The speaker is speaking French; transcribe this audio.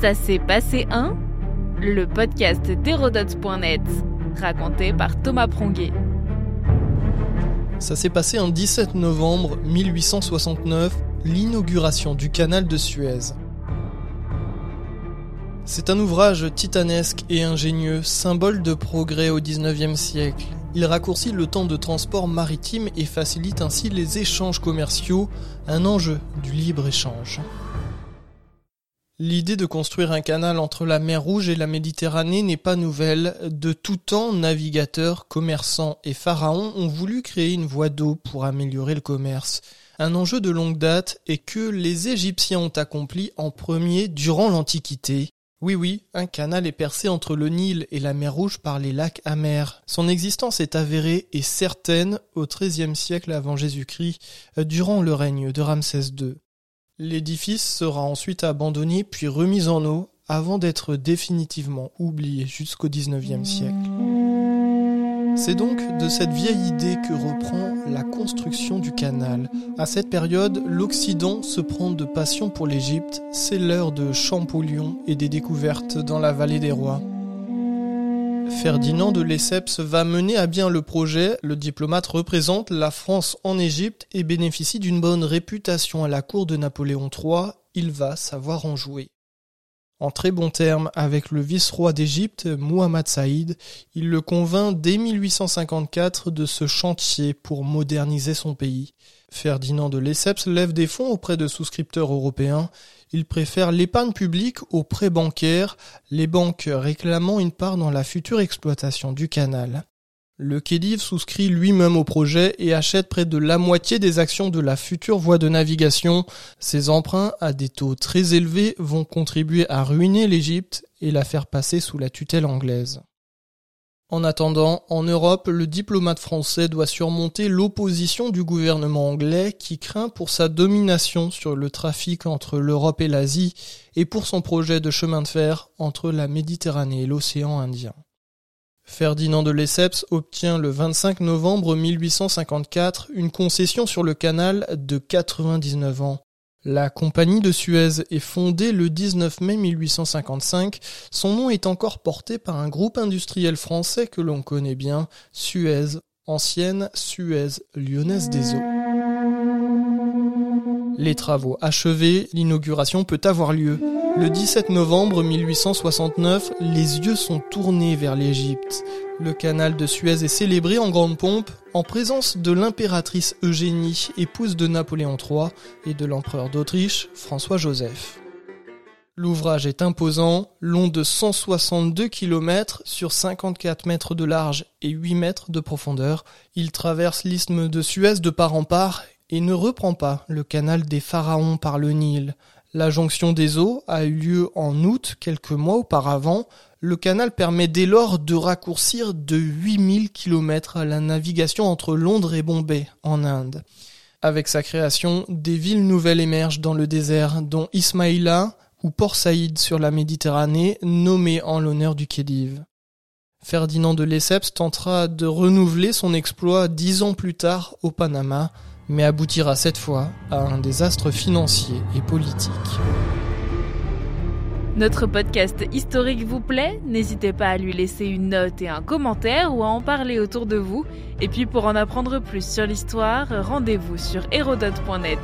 Ça s'est passé un Le podcast d'Hérodote.net, raconté par Thomas Pronguet. Ça s'est passé un 17 novembre 1869, l'inauguration du canal de Suez. C'est un ouvrage titanesque et ingénieux, symbole de progrès au 19e siècle. Il raccourcit le temps de transport maritime et facilite ainsi les échanges commerciaux, un enjeu du libre-échange. L'idée de construire un canal entre la mer Rouge et la Méditerranée n'est pas nouvelle. De tout temps, navigateurs, commerçants et pharaons ont voulu créer une voie d'eau pour améliorer le commerce. Un enjeu de longue date et que les Égyptiens ont accompli en premier durant l'Antiquité. Oui oui, un canal est percé entre le Nil et la mer Rouge par les lacs amers. Son existence est avérée et certaine au XIIIe siècle avant Jésus-Christ, durant le règne de Ramsès II. L'édifice sera ensuite abandonné puis remis en eau avant d'être définitivement oublié jusqu'au XIXe siècle. C'est donc de cette vieille idée que reprend la construction du canal. À cette période, l'Occident se prend de passion pour l'Égypte, c'est l'heure de Champollion et des découvertes dans la vallée des rois. Ferdinand de Lesseps va mener à bien le projet. Le diplomate représente la France en Égypte et bénéficie d'une bonne réputation à la cour de Napoléon III. Il va savoir en jouer. En très bons termes avec le vice-roi d'Égypte, Muhammad Saïd, il le convainc dès 1854 de ce chantier pour moderniser son pays. Ferdinand de Lesseps lève des fonds auprès de souscripteurs européens. Il préfère l'épargne publique aux prêts bancaires, les banques réclamant une part dans la future exploitation du canal. Le Khedive souscrit lui-même au projet et achète près de la moitié des actions de la future voie de navigation. Ces emprunts à des taux très élevés vont contribuer à ruiner l'Égypte et la faire passer sous la tutelle anglaise. En attendant, en Europe, le diplomate français doit surmonter l'opposition du gouvernement anglais qui craint pour sa domination sur le trafic entre l'Europe et l'Asie et pour son projet de chemin de fer entre la Méditerranée et l'océan Indien. Ferdinand de Lesseps obtient le 25 novembre 1854 une concession sur le canal de 99 ans. La compagnie de Suez est fondée le 19 mai 1855. Son nom est encore porté par un groupe industriel français que l'on connaît bien, Suez, ancienne Suez lyonnaise des eaux. Les travaux achevés, l'inauguration peut avoir lieu. Le 17 novembre 1869, les yeux sont tournés vers l'Égypte. Le canal de Suez est célébré en grande pompe en présence de l'impératrice Eugénie, épouse de Napoléon III, et de l'empereur d'Autriche, François-Joseph. L'ouvrage est imposant, long de 162 km sur 54 mètres de large et 8 mètres de profondeur. Il traverse l'isthme de Suez de part en part et ne reprend pas le canal des pharaons par le Nil. La jonction des eaux a eu lieu en août quelques mois auparavant. Le canal permet dès lors de raccourcir de 8000 km la navigation entre Londres et Bombay en Inde. Avec sa création, des villes nouvelles émergent dans le désert, dont Ismaïla ou Port Saïd sur la Méditerranée, nommé en l'honneur du Khedive. Ferdinand de Lesseps tentera de renouveler son exploit dix ans plus tard au Panama, mais aboutira cette fois à un désastre financier et politique. Notre podcast historique vous plaît? N'hésitez pas à lui laisser une note et un commentaire ou à en parler autour de vous. Et puis pour en apprendre plus sur l'histoire, rendez-vous sur hérodote.net.